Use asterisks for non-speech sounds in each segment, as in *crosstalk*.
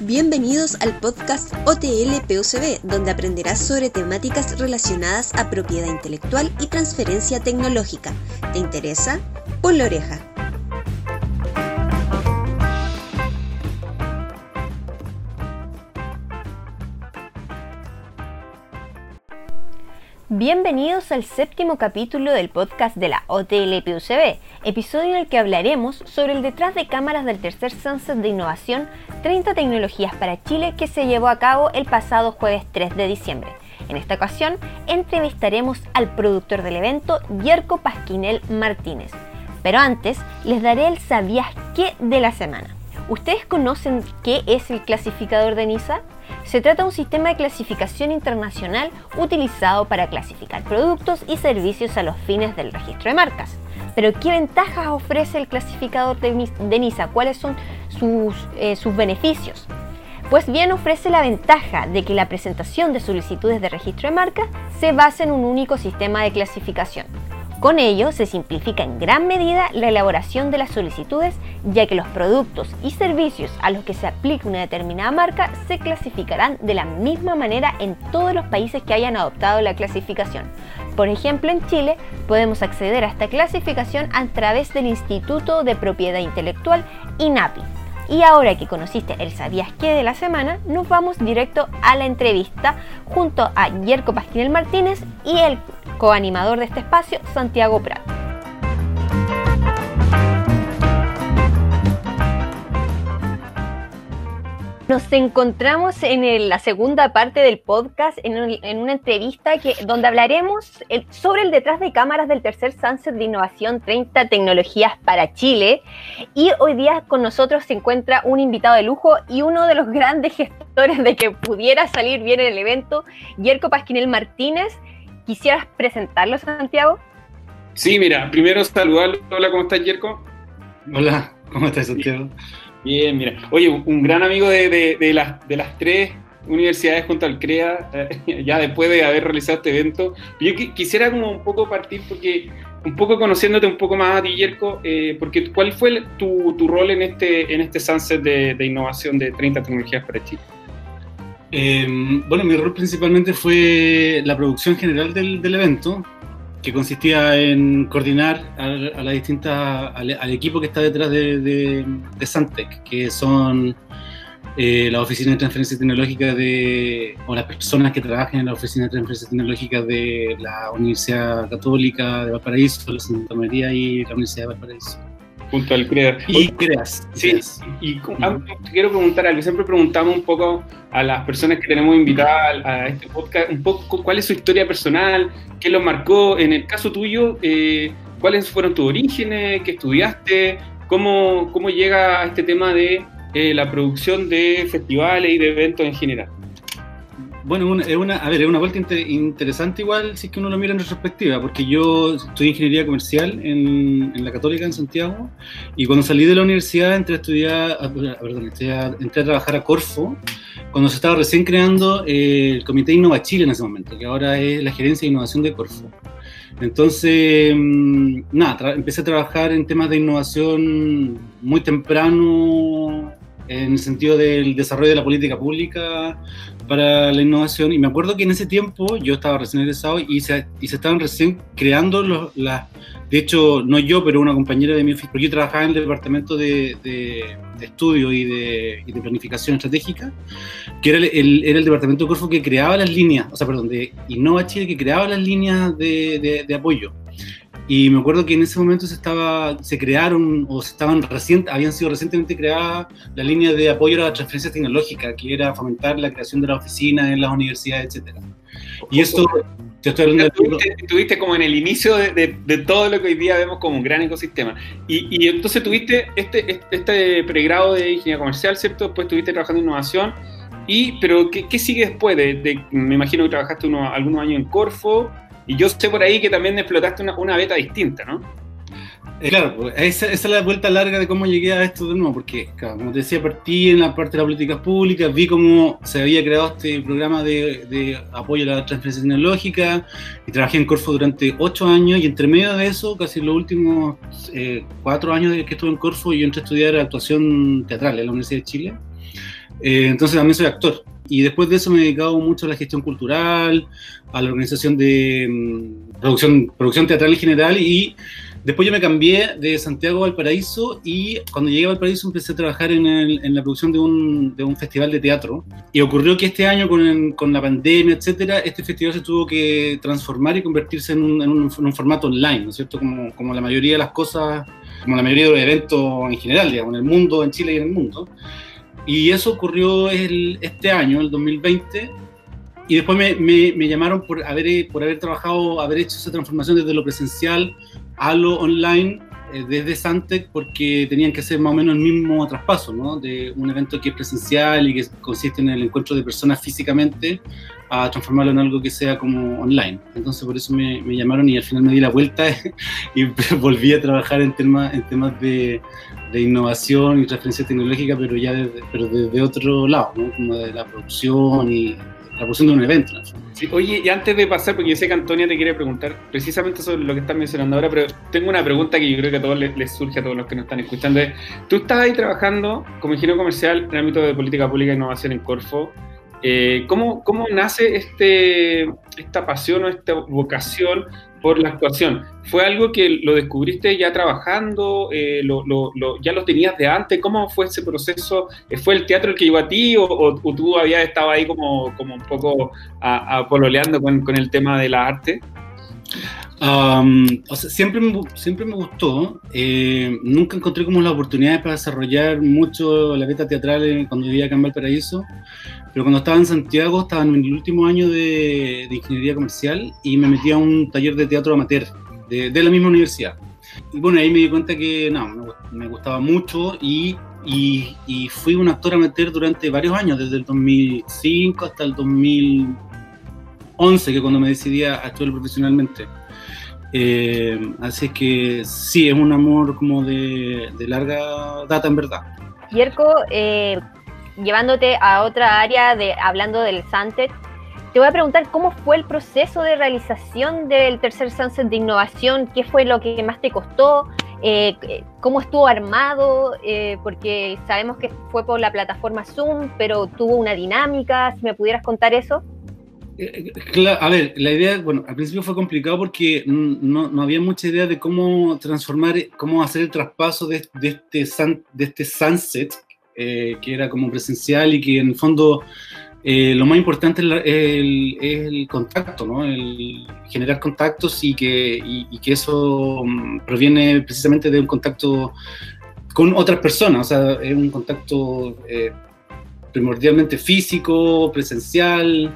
Bienvenidos al podcast OTL POCB, donde aprenderás sobre temáticas relacionadas a propiedad intelectual y transferencia tecnológica. ¿Te interesa? Pon la oreja. Bienvenidos al séptimo capítulo del podcast de la OTL PUCB, episodio en el que hablaremos sobre el detrás de cámaras del tercer Sunset de Innovación 30 tecnologías para Chile que se llevó a cabo el pasado jueves 3 de diciembre. En esta ocasión entrevistaremos al productor del evento, Yerko Pasquinel Martínez. Pero antes les daré el sabías qué de la semana. ¿Ustedes conocen qué es el clasificador de NISA? Se trata de un sistema de clasificación internacional utilizado para clasificar productos y servicios a los fines del registro de marcas. Pero ¿qué ventajas ofrece el clasificador de NISA? ¿Cuáles son eh, sus, beneficios? Pues bien ofrece la ventaja de que la presentación de solicitudes de registro de marca se base en un único sistema de clasificación. Con ello se simplifica en gran medida la elaboración de las solicitudes, ya que los productos y servicios a los que se aplique una determinada marca se clasificarán de la misma manera en todos los países que hayan adoptado la clasificación. Por ejemplo, en Chile podemos acceder a esta clasificación a través del Instituto de Propiedad Intelectual INAPI. Y ahora que conociste el sabías qué de la semana, nos vamos directo a la entrevista junto a Yerko Pasquinel Martínez y el coanimador de este espacio, Santiago Prat. Nos encontramos en la segunda parte del podcast, en, una entrevista que, donde hablaremos sobre el detrás de cámaras del tercer Sunset de Innovación 30 Tecnologías para Chile. Y hoy día con nosotros se encuentra un invitado de lujo y uno de los grandes gestores de que pudiera salir bien en el evento, Yerko Pasquinel Martínez. ¿Quisieras presentarlo, Santiago? Sí, mira, primero saludarlo. Hola, ¿cómo estás, Yerko? Hola, ¿cómo estás, Santiago? Bien, mira. Oye, un gran amigo de, las, de las tres universidades junto al CREA, eh, *laughs* ya después de haber realizado este evento. Yo quisiera como un poco partir porque, un poco conociéndote un poco más a eh, porque ¿cuál fue tu, rol en este, en este sunset de, innovación de 30 tecnologías para Chile? Em, bueno, mi rol principalmente fue la producción general del, del evento, que consistía en coordinar a, la distinta, al, equipo que está detrás de, de, Santec, que son eh, las oficinas de transferencia tecnológica de, o las personas que trabajan en la oficina de transferencia tecnológica de la Universidad Católica de Valparaíso, la Santa María y la Universidad de Valparaíso junto al CREAR. Y CREAS. Sí, y te quiero preguntar algo. Siempre preguntamos un poco a las personas que tenemos invitadas a, este podcast, un poco cuál es su historia personal, qué lo marcó. En el caso tuyo, eh, ¿cuáles fueron tus orígenes? ¿Qué estudiaste? ¿Cómo, cómo llega a este tema de eh, la producción de festivales y de eventos en general? Bueno, es una, a ver, es una vuelta interesante igual si es que uno lo mira en retrospectiva, porque yo estudié ingeniería comercial en, la Católica en Santiago y cuando salí de la universidad entré a estudiar, ah, perdón, entré a, trabajar a Corfo, cuando se estaba recién creando eh, el Comité Innova Chile en ese momento, que ahora es la Gerencia de Innovación de Corfo. Entonces, mm, nada, empecé a trabajar en temas de innovación muy temprano en el sentido del desarrollo de la política pública para la innovación. Y me acuerdo que en ese tiempo yo estaba recién egresado y se, y se estaban recién creando los, las... De hecho, no yo, pero una compañera de mi oficina, porque yo trabajaba en el departamento de, de, estudio y de, y de, planificación estratégica, que era el, era el departamento de Corfo que creaba las líneas, o sea, perdón, de Innova Chile, que creaba las líneas de, de apoyo. Y me acuerdo que en ese momento se, estaba, se crearon o se estaban recién, habían sido recientemente creadas la línea de apoyo a la transferencia tecnológica, que era fomentar la creación de la oficina en las universidades, etc. Y esto, te estoy hablando de... Estuviste como en el inicio de, de, todo lo que hoy día vemos como un gran ecosistema. Y, y entonces tuviste este, este pregrado de ingeniería comercial, ¿cierto? Después estuviste trabajando en innovación. Y, pero, ¿qué, qué sigue después? De, me imagino que trabajaste unos, algunos años en Corfo y yo sé por ahí que también explotaste una, una beta distinta, ¿no? Eh, claro, pues, esa, es la vuelta larga de cómo llegué a esto de nuevo, porque, como te decía, partí en la parte de las políticas públicas, vi cómo se había creado este programa de, de apoyo a la transferencia tecnológica y trabajé en Corfo durante ocho años y entre medio de eso, casi los últimos eh, cuatro años que estuve en Corfo, yo entré a estudiar actuación teatral en la Universidad de Chile Eh, entonces también soy actor. Y después de eso me he dedicado mucho a la gestión cultural, a la organización de mm, producción, producción teatral en general y Después yo me cambié de Santiago a Valparaíso y cuando llegué a Valparaíso empecé a trabajar en, en la producción de un, de un, festival de teatro. Y ocurrió que este año, con, con, la pandemia, etcétera, este festival se tuvo que transformar y convertirse en un, en un, formato online, ¿no es cierto? Como, como, la mayoría de las cosas, como la mayoría de los eventos en general, digamos, en el mundo, en Chile y en el mundo. Y eso ocurrió el, este año, el 2020 y después me, llamaron haber, por haber trabajado, haber hecho esa transformación desde lo presencial a lo online eh, desde Santec porque tenían que hacer más o menos el mismo traspaso, ¿no? De un evento que es presencial y que consiste en el encuentro de personas físicamente a transformarlo en algo que sea como online. Entonces por eso me, me llamaron y al final me di la vuelta *laughs* y *laughs* volví a trabajar en temas, en temas de, de innovación y transferencia tecnológica, pero ya desde, pero desde otro lado, ¿no? Como de la producción y la producción de un evento. Oye, y antes de pasar, porque yo sé que Antonia te quiere preguntar precisamente sobre lo que estás mencionando ahora, pero tengo una pregunta que yo creo que a todos les, surge, a todos los que nos están escuchando. tú estás ahí trabajando como ingeniero comercial en el ámbito de política pública e innovación en Corfo. Eh, ¿cómo, ¿Cómo nace este, esta pasión o esta vocación por la actuación. ¿Fue algo que lo descubriste ya trabajando? Eh, lo, lo, ¿Ya lo tenías de antes? ¿Cómo fue ese proceso? ¿Fue el teatro el que llegó a ti o, tú habías estado ahí como, como un poco a, pololeando con, con, el tema de la arte? O sea, siempre, me, siempre me gustó. Eh, nunca encontré como las oportunidades para desarrollar mucho la beta teatral cuando vivía acá en Valparaíso. Pero cuando estaba en Santiago, estaba en el último año de, ingeniería comercial y me metí a un taller de teatro amateur de, de la misma universidad. Y bueno, ahí me di cuenta que no, me, gustaba mucho y, y, y, fui un actor amateur durante varios años, desde el 2005 hasta el 2011, que cuando me decidí a actuar profesionalmente. Eh, así que sí, es un amor como de, de larga data en verdad. Yerko, eh, llevándote a otra área de hablando del Sunset, te voy a preguntar cómo fue el proceso de realización del tercer Sunset de innovación, qué fue lo que más te costó, eh, cómo estuvo armado, eh, porque sabemos que fue por la plataforma Zoom, pero tuvo una dinámica, si me pudieras contar eso. A ver, la idea, bueno, al principio fue complicado porque no, no había mucha idea de cómo transformar, cómo hacer el traspaso de, de este, de este sunset eh, que era como presencial y que en el fondo eh, lo más importante es, el, contacto, ¿no? el generar contactos y que, y, que eso mm, proviene precisamente de un contacto con otras personas, o sea, es un contacto eh, primordialmente físico, presencial.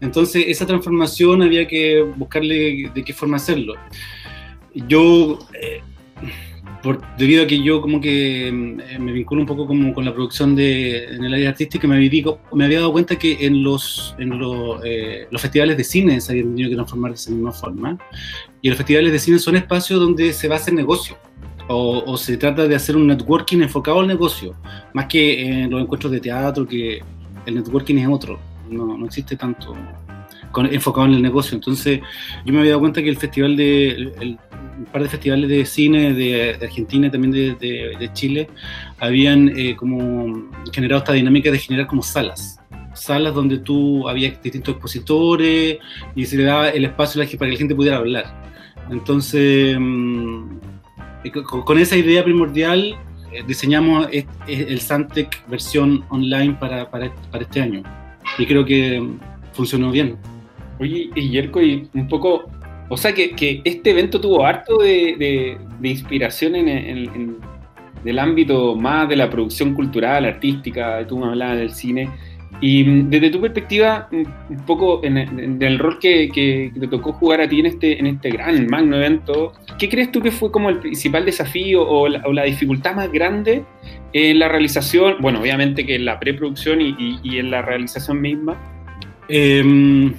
Entonces, esa transformación había que buscarle de qué forma hacerlo. Yo debido a que yo como que mm, me vinculo un poco como con la producción de, en el área artística, me, me había dado cuenta que en los, en eh, los festivales de cine se habían tenido que transformar de esa misma forma. Y los festivales de cine son espacios donde se va a hacer negocio. O, o, se trata de hacer un networking enfocado al negocio, más que en los encuentros de teatro, que el networking es otro, no, existe tanto enfocado en el negocio. Entonces, yo me había dado cuenta que el festival de, el, un par de festivales de cine de, Argentina y también de, Chile habían eh, como generado esta dinámica de generar como salas. Salas donde tú había distintos expositores y se le daba el espacio para que la gente pudiera hablar. Entonces, mm, con, esa idea primordial, eh, diseñamos el Santec versión online para, para, para este año. Y creo que funcionó bien. Oye, y Yerko, y un poco o sea que, que este evento tuvo harto de, de, inspiración en, en, el ámbito más de la producción cultural, artística, tú me hablabas del cine. Y mm, desde tu perspectiva, mm, un poco en, el rol que, que, te tocó jugar a ti en este, en este gran, magno evento, ¿qué crees tú que fue como el principal desafío o la, o la dificultad más grande en la realización? Bueno, obviamente que en la preproducción y, y, y en la realización misma. Eh,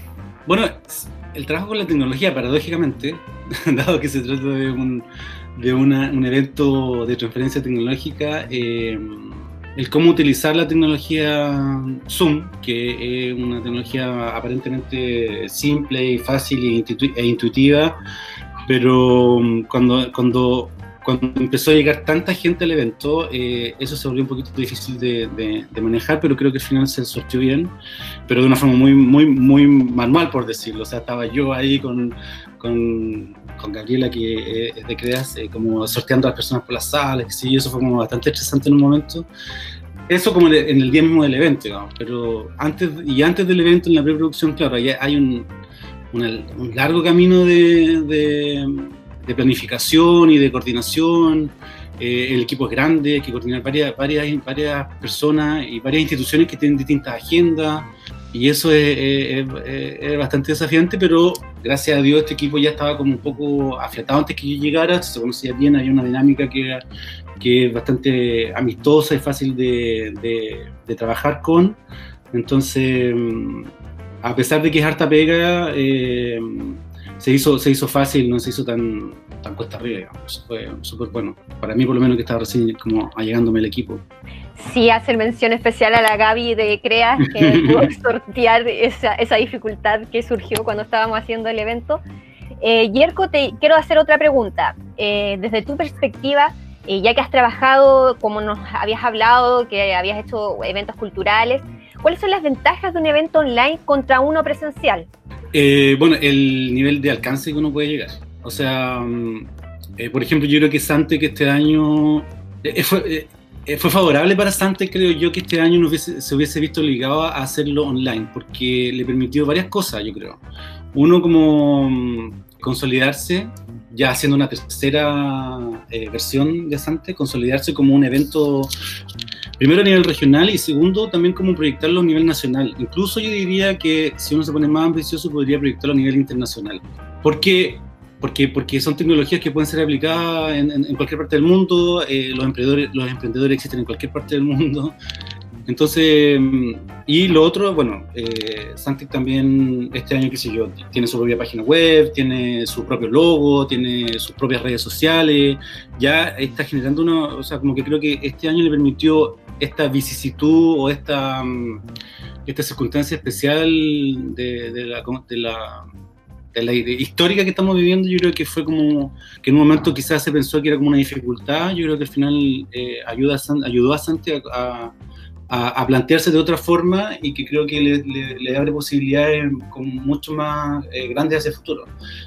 bueno, el trabajo con la tecnología, paradójicamente, *laughs* dado que se trata de un, de un evento de transferencia tecnológica, eh, el cómo utilizar la tecnología Zoom, que es una tecnología aparentemente simple y fácil e intuitiva, pero cuando, cuando, cuando empezó a llegar tanta gente al evento, eh, eso se volvió un poquito difícil de, manejar, pero creo que al final se sortió bien, pero de una forma muy, muy, muy manual, por decirlo. O sea, estaba yo ahí con, con, con Gabriela, que es de Creas, eh, como sorteando a las personas por las salas, y eso fue como bastante estresante en un momento. Eso como en el día mismo del evento, pero antes, y antes del evento, en la preproducción, claro, hay un, un largo camino de de planificación y de coordinación. Eh, el equipo es grande, hay que coordinar varias, varias, varias personas y varias instituciones que tienen distintas agendas. Y eso es, bastante desafiante, pero gracias a Dios este equipo ya estaba como un poco afiatado antes que yo llegara, se conocía bien, había una dinámica que, que es bastante amistosa y fácil de, de, trabajar con. Entonces, mm, a pesar de que es harta pega, eh, se hizo, se hizo fácil, no se hizo tan, tan cuesta arriba, digamos. Fue súper bueno. Para mí, por lo menos, que estaba recién como allegándome el equipo. Sí, hacer mención especial a la Gaby de Creas, que *laughs* pudo sortear esa, esa, dificultad que surgió cuando estábamos haciendo el evento. Eh, Yerko, te quiero hacer otra pregunta. Eh, desde tu perspectiva, eh, ya que has trabajado, como nos habías hablado, que habías hecho eventos culturales, ¿cuáles son las ventajas de un evento online contra uno presencial? Eh, bueno, el nivel de alcance que uno puede llegar. O sea, mm, eh, por ejemplo, yo creo que Sante que este año eh, fue, favorable para Sante, creo yo, que este año se hubiese visto obligado a hacerlo online, porque le permitió varias cosas, yo creo. Uno, como mm, consolidarse, ya haciendo una tercera versión de Sante, consolidarse como un evento primero a nivel regional y segundo también como proyectarlo a nivel nacional. Incluso yo diría que si uno se pone más ambicioso podría proyectarlo a nivel internacional. ¿Por qué? Porque, porque son tecnologías que pueden ser aplicadas en, cualquier parte del mundo, eh, los, emprendedores, los emprendedores existen en cualquier parte del mundo, entonces, y lo otro, bueno, eh, también este año, qué sé yo, tiene su propia página web, tiene su propio logo, tiene sus propias redes sociales, ya está generando uno, o sea, como que creo que este año le permitió esta vicisitud o esta, mm, esta circunstancia especial de, la, de histórica que estamos viviendo, yo creo que fue como que en un momento quizás se pensó que era como una dificultad, yo creo que al final eh, ayuda ayudó a Santi a, a, plantearse de otra forma y que creo que le, abre posibilidades con mucho más eh, grandes hacia el futuro,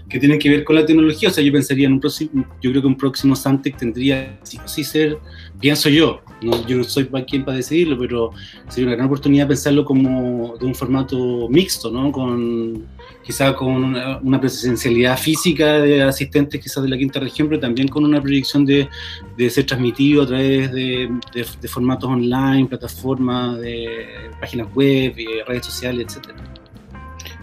que tienen que ver con la tecnología. O sea, yo pensaría en un próximo, yo creo que un próximo Santec tendría sí sí ser, pienso yo, no, yo no soy quien para decidirlo, pero sería una gran oportunidad pensarlo como de un formato mixto, ¿no? Con quizá con una, presencialidad física de asistentes quizás de la quinta región, pero también con una proyección de, de ser transmitido a través de, de, formatos online, plataformas, de páginas web, redes sociales, etcétera.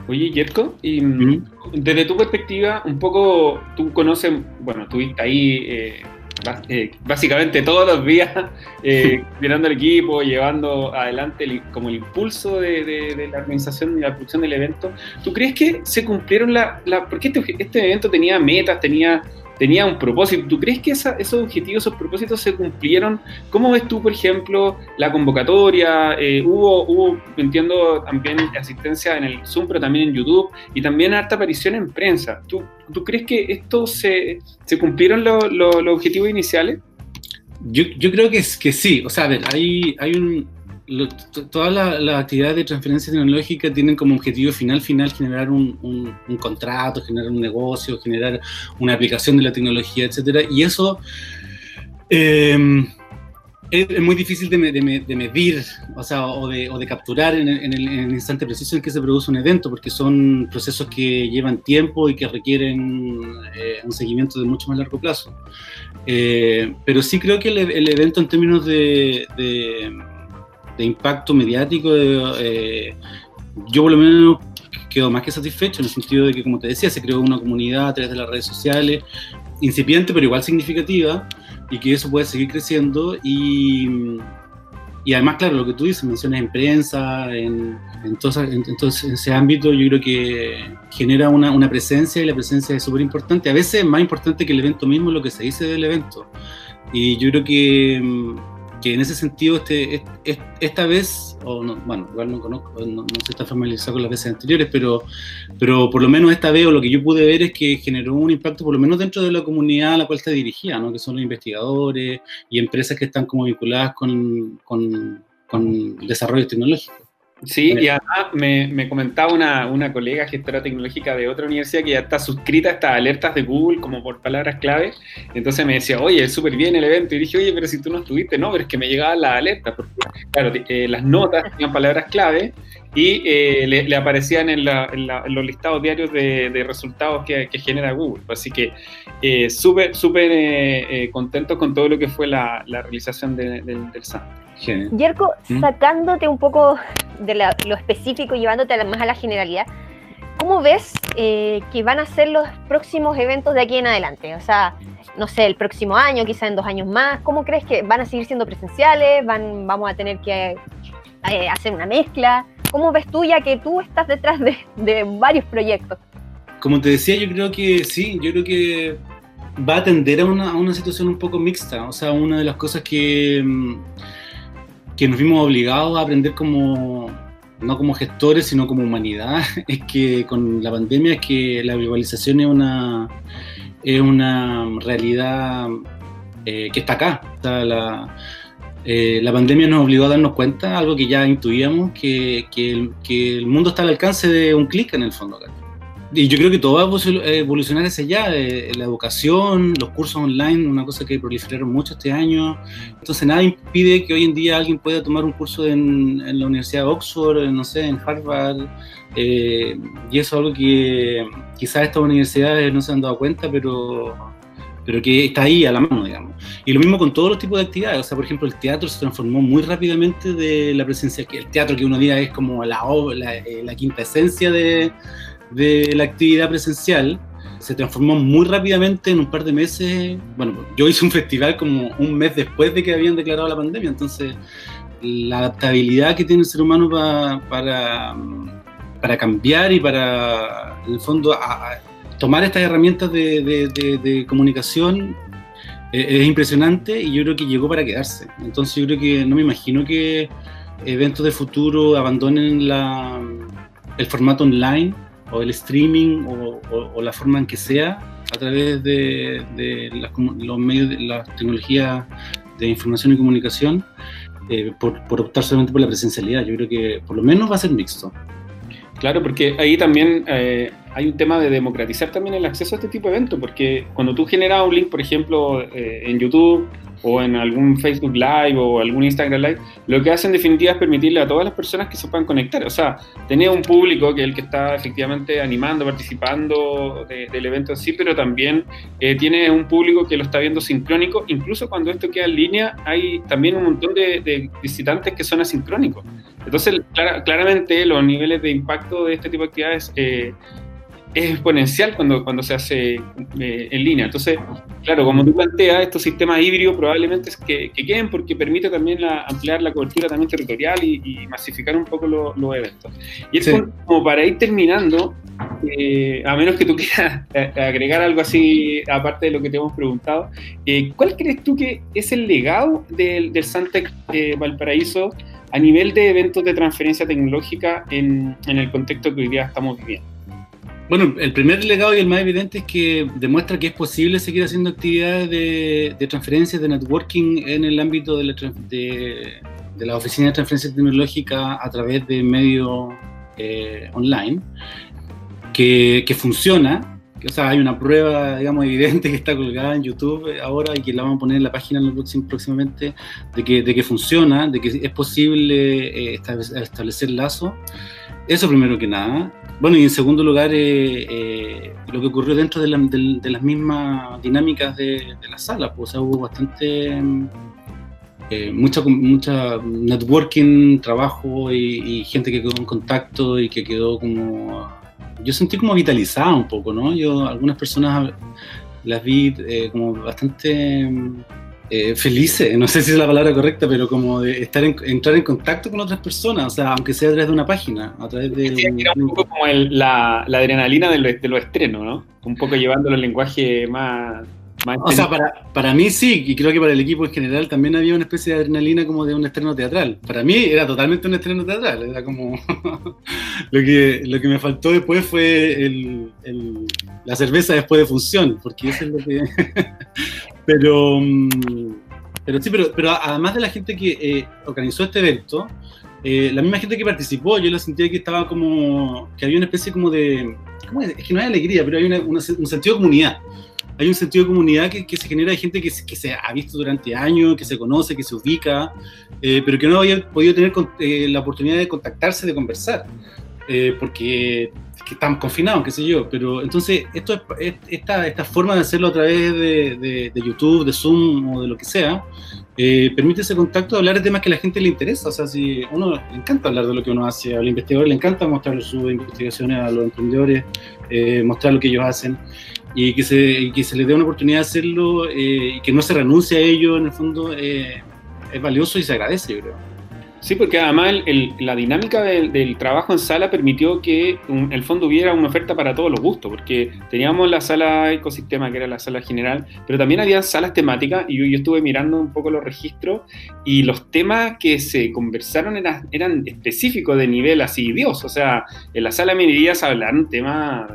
Oye, Yerko, y mm, desde tu perspectiva, un poco tú conoces, bueno, estuviste ahí eh, eh, básicamente todos los días *laughs* eh, *laughs* mirando el equipo, llevando adelante como el impulso de, la organización y la producción del evento. ¿Tú crees que se cumplieron la... la porque este, este evento tenía metas, tenía tenía un propósito. ¿Tú crees que esos objetivos, esos propósitos se cumplieron? ¿Cómo ves tú, por ejemplo, la convocatoria? Eh, hubo, hubo, entiendo, también asistencia en el Zoom, pero también en YouTube, y también harta aparición en prensa. ¿Tú, crees que esto se, cumplieron los objetivos iniciales? Yo, creo que, que sí. O sea, a ver, hay, hay un, todas las actividades de transferencia tecnológica tienen como objetivo final final generar un, un, contrato, generar un negocio, generar una aplicación de la tecnología, etcétera. Y eso em, es, muy difícil de, de, medir, o sea, o de, o de capturar en el, en, el, instante preciso en que se produce un evento, porque son procesos que llevan tiempo y que requieren eh, un seguimiento de mucho más largo plazo. Eh, pero sí creo que el, el evento en términos de de impacto mediático, eh, yo por lo menos quedo más que satisfecho en el sentido de que, como te decía, se creó una comunidad a través de las redes sociales, incipiente pero igual significativa, y que eso puede seguir creciendo. Y, y además, claro, lo que tú dices, menciones en prensa, en, en, en, ese ámbito, yo creo que genera una, una presencia y la presencia es súper importante. A veces es más importante que el evento mismo lo que se dice del evento. Y yo creo que que en ese sentido este, esta vez, o no, bueno, igual no conozco, no, se está familiarizado con las veces anteriores, pero, pero por lo menos esta vez o lo que yo pude ver es que generó un impacto por lo menos dentro de la comunidad a la cual está dirigida, ¿no? que son los investigadores y empresas que están como vinculadas con, con, con desarrollo tecnológico. Sí, y además me, comentaba una, una, colega gestora tecnológica de otra universidad que ya está suscrita a estas alertas de Google como por palabras clave. Entonces me decía, oye, súper bien el evento. Y dije, oye, pero si tú no estuviste, no, pero es que me llegaban las alertas. Porque, claro, eh, las notas tenían palabras clave y eh, le, aparecían en, los listados diarios de, resultados que, genera Google. Así que eh, súper, súper eh, contento con todo lo que fue la, realización del SAM. Yerko, ¿Mm? sacándote un poco de lo específico llevándote más a la generalidad, ¿cómo ves que van a ser los próximos eventos de aquí en adelante? O sea, no sé, el próximo año, quizá en dos años más, ¿cómo crees que van a seguir siendo presenciales? ¿Van, ¿Vamos a tener que hacer una mezcla? ¿Cómo ves tú ya que tú estás detrás de, varios proyectos? Como te decía, yo creo que sí, yo creo que va a tender a una, situación un poco mixta. O sea, una de las cosas que, mm, que nos vimos obligados a aprender como, no como gestores, sino como humanidad, *laughs* es que con la pandemia es que la globalización es una, es una realidad eh, que está acá. La, eh, la pandemia nos obligó a darnos cuenta, algo que ya intuíamos, que, el, mundo está al alcance de un clic en el fondo. Y yo creo que todo va a evolucionar hacia allá, eh, la educación, los cursos online, una cosa que proliferaron mucho este año. Entonces nada impide que hoy en día alguien pueda tomar un curso en, la Universidad de Oxford, no sé, en Harvard. Eh, y eso es algo que quizás estas universidades no se han dado cuenta, pero pero que está ahí a la mano, digamos. Y lo mismo con todos los tipos de actividades, o sea, por ejemplo, el teatro se transformó muy rápidamente de la presencia, el teatro que uno diga es como la, la, eh, la quinta esencia de, de la actividad presencial, se transformó muy rápidamente en un par de meses. Bueno, yo hice un festival como un mes después de que habían declarado la pandemia, entonces la adaptabilidad que tiene el ser humano para, para cambiar y para, en el fondo, tomar estas herramientas de, comunicación eh, es impresionante y yo creo que llegó para quedarse. Entonces yo creo que no me imagino que eventos de futuro abandonen la, el formato online o el streaming o, la forma en que sea a través de, los medios de las tecnologías de información y comunicación eh, por, por optar solamente por la presencialidad. Yo creo que por lo menos va a ser mixto. Claro, porque ahí también eh, hay un tema de democratizar también el acceso a este tipo de eventos, porque cuando tú generas un link, por ejemplo, eh, en YouTube o en algún Facebook Live o algún Instagram Live, lo que hace en definitiva es permitirle a todas las personas que se puedan conectar. O sea, tener un público que es el que está efectivamente animando, participando del evento en sí, pero también eh, tiene un público que lo está viendo sincrónico. Incluso cuando esto queda en línea, hay también un montón de, visitantes que son asincrónicos. Entonces, claramente los niveles de impacto de este tipo de actividades eh, es exponencial cuando, cuando se hace eh, en línea. Entonces, claro, como tú planteas, estos sistemas híbridos probablemente que, que queden porque permite también ampliar la cobertura también territorial y, masificar un poco los eventos. Y es como para ir terminando, eh, a menos que tú *laughs* quieras eh, agregar algo así, aparte de lo que te hemos preguntado, ¿cuál crees tú que es el legado del, del Santec Valparaíso a nivel de eventos de transferencia tecnológica en, en el contexto que hoy día estamos viviendo? Bueno, el primer legado y el más evidente es que demuestra que es posible seguir haciendo actividades de, de transferencias, de networking en el ámbito de la, de, la oficina de transferencia tecnológica a través de medios eh, online, que, que funciona, o sea, hay una prueba, digamos, evidente que está colgada en YouTube ahora y que la vamos a poner en la página próximamente de que, de que funciona, de que es posible eh, establecer lazos. Eso primero que nada. Bueno, y en segundo lugar, eh, eh, lo que ocurrió dentro de, las mismas dinámicas de, la sala, pues hubo bastante, eh, mucha, mucha networking, trabajo y, gente que quedó en contacto y que quedó como, yo sentí como vitalizada un poco, ¿no? Yo algunas personas las vi como bastante eh, felices, no sé si es la palabra correcta, pero como de estar en, entrar en contacto con otras personas, o sea, aunque sea a través de una página, a través de... era un poco como la, adrenalina de los lo estrenos, ¿no? Un poco llevándolo al lenguaje más, o sea, para, para mí sí, y creo que para el equipo en general también había una especie de adrenalina como de un estreno teatral. Para mí era totalmente un estreno teatral, era como... *laughs* lo, que, lo que me faltó después fue el, la cerveza después de función, porque eso es lo que... *laughs* pero, mm, pero sí, pero, pero además de la gente que eh, organizó este evento, eh, la misma gente que participó, yo la sentía que estaba como, que había una especie como de, ¿cómo es? es que no hay alegría, pero hay un sentido de comunidad hay un sentido de comunidad que, se genera de gente que, que, se ha visto durante años, que se conoce, que se ubica, eh, pero que no había podido tener eh, la oportunidad de contactarse, de conversar, eh, porque estamos confinados, qué sé yo. Pero entonces, esto, esta, esta forma de hacerlo a través de, de, YouTube, de Zoom o de lo que sea, permite ese contacto de hablar de temas que a la gente le interesa. O sea, si uno le encanta hablar de lo que uno hace, al investigador le encanta mostrar sus investigaciones a los emprendedores, mostrar lo que ellos hacen y que se, que se les dé una oportunidad de hacerlo eh, y que no se renuncie a ello, en el fondo, eh, es valioso y se agradece, yo creo. Sí, porque además la dinámica del, trabajo en sala permitió que en el fondo hubiera una oferta para todos los gustos, porque teníamos la sala ecosistema, que era la sala general, pero también había salas temáticas, y yo, yo estuve mirando un poco los registros, y los temas que se conversaron eran, eran específicos de nivel así, Dios, o sea, en la sala de minería se hablaron temas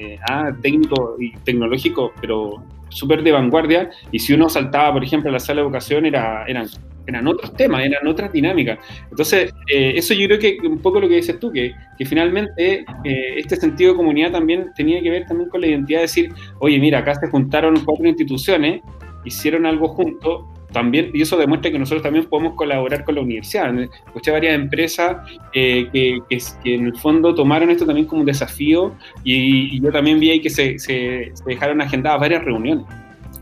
eh, ah, técnico y tecnológico, pero súper de vanguardia. Y si uno saltaba, por ejemplo, a la sala de educación, era, eran, eran otros temas, eran otras dinámicas. Entonces, eh, eso yo creo que un poco lo que dices tú, que, que finalmente eh, este sentido de comunidad también tenía que ver también con la identidad de decir, oye, mira, acá se juntaron cuatro instituciones, hicieron algo juntos, también, y eso demuestra que nosotros también podemos colaborar con la universidad. Escuché varias empresas eh, que, que, en el fondo tomaron esto también como un desafío y, yo también vi ahí que se, se, dejaron agendadas varias reuniones.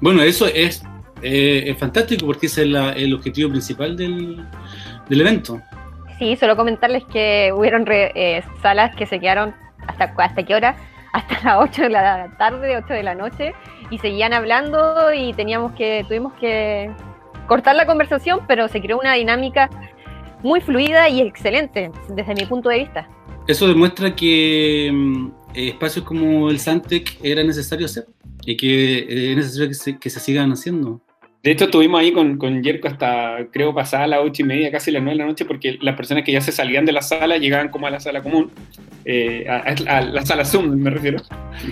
Bueno, eso es, eh, es fantástico porque ese es el objetivo principal del, del, evento. Sí, solo comentarles que hubieron eh, salas que se quedaron hasta, hasta qué hora, hasta las 8 de la tarde, 8 de la noche, y seguían hablando y teníamos que, tuvimos que cortar la conversación, pero se creó una dinámica muy fluida y excelente desde mi punto de vista. Eso demuestra que mm, espacios como el Santec era necesario hacer y que es necesario que se sigan haciendo. De hecho, estuvimos ahí con, con Yerko hasta, creo, pasada las ocho y media, casi las nueve de la noche, porque las personas que ya se salían de la sala llegaban como a la sala común, eh, a, la sala Zoom, me refiero.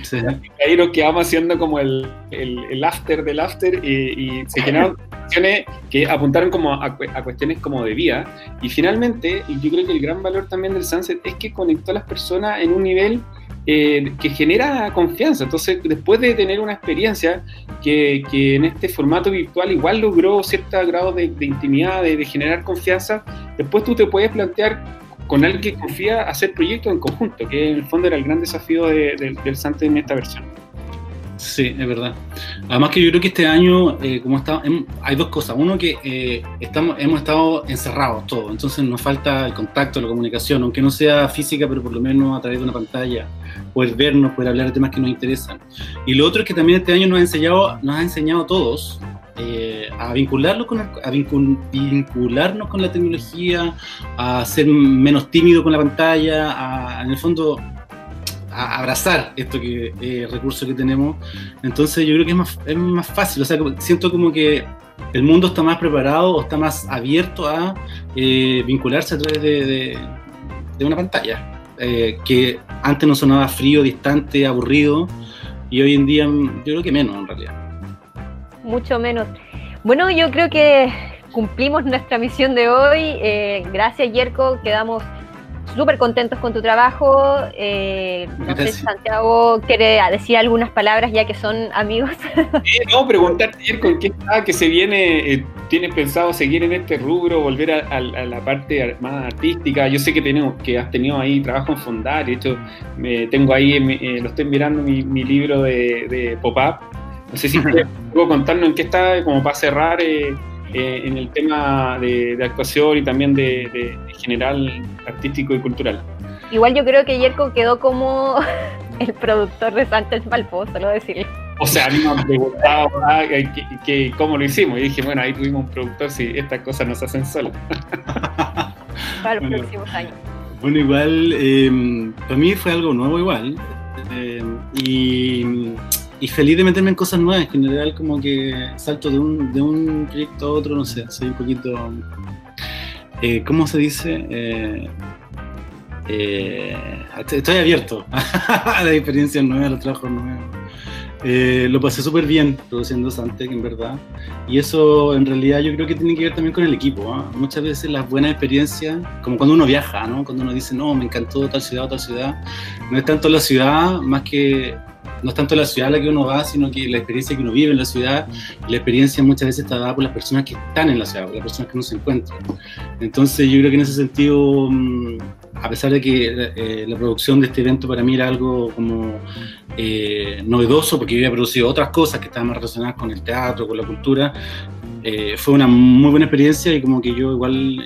Sí. Ahí nos quedamos haciendo como el, el, after del after y, se llenaron cuestiones que apuntaron como a, a, cuestiones como de vida. Y finalmente, y yo creo que el gran valor también del Sunset es que conectó a las personas en un nivel eh, que genera confianza. Entonces, después de tener una experiencia que, en este formato virtual igual logró cierto grado de, intimidad, de, generar confianza, después tú te puedes plantear con alguien que confía hacer proyectos en conjunto, que en el fondo era el gran desafío del Sante en esta versión. Sí, es verdad. Además que yo creo que este año, eh, como está, hay dos cosas. Uno que eh, estamos, hemos estado encerrados todos, entonces nos falta el contacto, la comunicación, aunque no sea física, pero por lo menos a través de una pantalla, poder vernos, poder hablar de temas que nos interesan. Y lo otro es que también este año nos ha enseñado, nos ha enseñado a todos eh, a, vincularlo con, a vincularnos con la tecnología, a ser menos tímido con la pantalla, a, en el fondo abrazar esto que eh, recurso que tenemos. Entonces yo creo que es más, es más fácil, o sea, siento como que el mundo está más preparado o está más abierto a eh, vincularse a través de, de, una pantalla, eh, que antes no sonaba frío, distante, aburrido, y hoy en día yo creo que menos en realidad. Mucho menos. Bueno, yo creo que cumplimos nuestra misión de hoy. gracias, Yerko. Quedamos súper contentos con tu trabajo. Eh, no sé si Santiago quiere decir algunas palabras ya que son amigos. *laughs* no, preguntarte con qué está, que se viene, eh, tienes pensado seguir en este rubro, volver a, la parte más artística. Yo sé que tenemos, que has tenido ahí trabajo en Fondar, de hecho me, tengo ahí, eh, lo estoy mirando mi, mi libro de, de pop-up. No sé si *laughs* puedo contarnos en qué está, como para cerrar. Eh, en el tema de, actuación y también de, general artístico y cultural. Igual yo creo que Yerko quedó como *laughs* el productor de Sánchez Malpo, solo decirle. O sea, a mí me han preguntado ah, que, cómo lo hicimos y dije, bueno, ahí tuvimos un productor, si estas cosas nos hacen solas. *laughs* Para los próximos años. Bueno, igual, eh, para mí fue algo nuevo igual. Eh, y y feliz de meterme en cosas nuevas. En general, como que salto de un, de un proyecto a otro, no sé, soy un poquito. Eh, ¿Cómo se dice? Eh, eh, estoy abierto *laughs* a las experiencias nuevas, a los trabajos nuevos. Eh, lo pasé súper bien produciendo Santec, en verdad. Y eso en realidad yo creo que tiene que ver también con el equipo. ¿ah? Muchas veces las buenas experiencias, como cuando uno viaja, ¿no? cuando uno dice, no, me encantó tal ciudad o tal ciudad, no es tanto la ciudad más que no es tanto la ciudad a la que uno va, sino que la experiencia que uno vive en la ciudad, la experiencia muchas veces está dada por las personas que están en la ciudad, por las personas que no se encuentran. Entonces yo creo que en ese sentido, mm, a pesar de que eh, la producción de este evento para mí era algo como eh, novedoso, porque yo había producido otras cosas que estaban más relacionadas con el teatro, con la cultura, eh, fue una muy buena experiencia y como que yo igual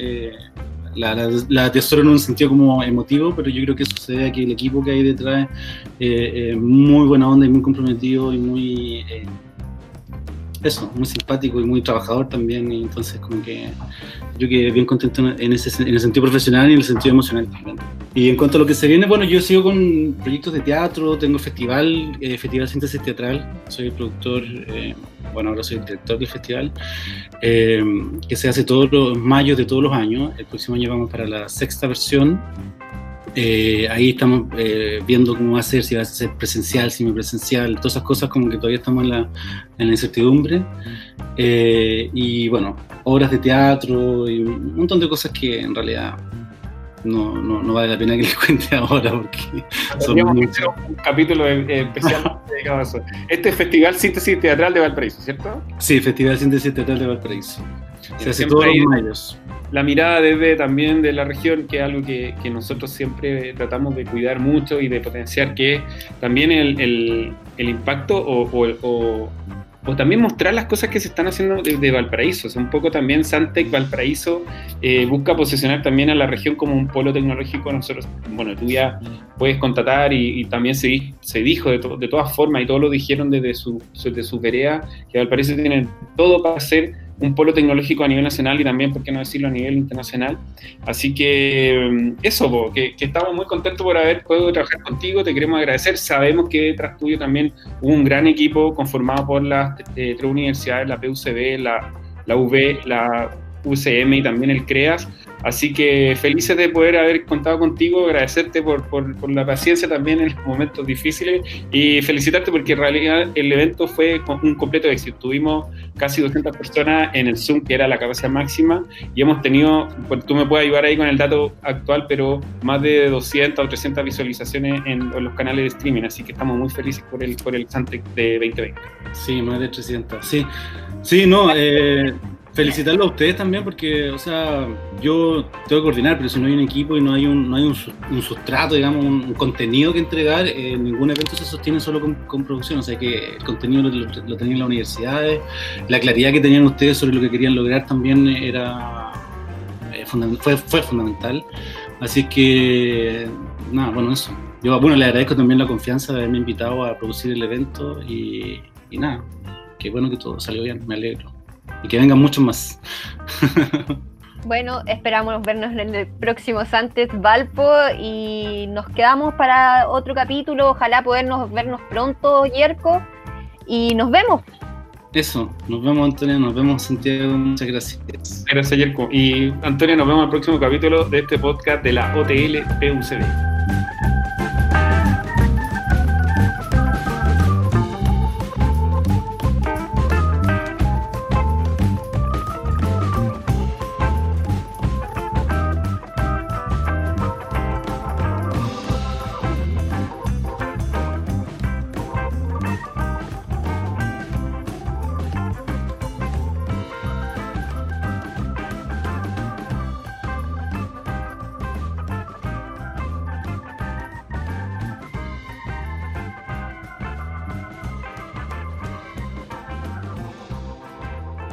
la, la, atesoro en un sentido como emotivo, pero yo creo que sucede aquí el equipo que hay detrás es muy buena onda y muy comprometido y muy eso, muy simpático y muy trabajador también, y entonces como que yo quedé bien contento en, ese, en el sentido profesional y en el sentido emocional también. Y en cuanto a lo que se viene, bueno, yo sigo con proyectos de teatro, tengo festival, eh, Festival Síntesis Teatral, soy el productor, eh, bueno, ahora soy el director del festival, eh, que se hace todos los mayos de todos los años, el próximo año vamos para la sexta versión, eh, ahí estamos eh, viendo cómo va a ser, si va a ser presencial, semipresencial, todas esas cosas como que todavía estamos en la, incertidumbre. Eh, y bueno, obras de teatro y un montón de cosas que en realidad no, no, no vale la pena que les cuente *laughs* ahora porque son un capítulo especial *laughs* dedicado a eso. Este es Festival Síntesis Teatral de Valparaíso, ¿cierto? Sí, Festival Síntesis Teatral de Valparaíso. Se hace todos los mayos la mirada desde también de la región, que es algo que, nosotros siempre tratamos de cuidar mucho y de potenciar, que también el, impacto o, también mostrar las cosas que se están haciendo desde Valparaíso. O un poco también Santec Valparaíso eh, busca posicionar también a la región como un polo tecnológico. Nosotros, bueno, tú ya puedes contratar y, también se, se dijo de, de, todas formas y todos lo dijeron desde su, desde su vereda, que Valparaíso tiene todo para ser un polo tecnológico a nivel nacional y también, por qué no decirlo, a nivel internacional. Así que mm, eso, que, estamos muy contentos por haber podido trabajar contigo, te queremos agradecer. Sabemos que detrás tuyo también hubo un gran equipo conformado por las eh, tres universidades, la PUCB, la, la UB, la UCM y también el CREAS. Así que felices de poder haber contado contigo, agradecerte por, por, la paciencia también en los momentos difíciles y felicitarte porque en realidad el evento fue un completo éxito. Tuvimos casi 200 personas en el Zoom, que era la capacidad máxima, y hemos tenido, pues, tú me puedes ayudar ahí con el dato actual, pero más de 200 o 300 visualizaciones en, los canales de streaming, así que estamos muy felices por el, por el Santec de 2020. Sí, más de 300, sí. Sí, no, eh, felicitarlo a ustedes también porque, o sea, yo tengo que coordinar, pero si no hay un equipo y no hay un, no hay un, sustrato, digamos, un, contenido que entregar, eh, ningún evento se sostiene solo con, producción, o sea que el contenido lo, tenían las universidades, la claridad que tenían ustedes sobre lo que querían lograr también era eh, fue, fue fundamental, así que, nada, bueno, eso. Yo, bueno, le agradezco también la confianza de haberme invitado a producir el evento y, y nada, qué bueno que todo salió bien, me alegro y que vengan muchos más. *laughs* Bueno, esperamos vernos en el próximo Santes Valpo y nos quedamos para otro capítulo. Ojalá podernos vernos pronto, Yerko. Y nos vemos. Eso, nos vemos Antonio, nos vemos Santiago, muchas gracias. Gracias Yerko. Y Antonio, nos vemos en el próximo capítulo de este podcast de la OTL PUCD.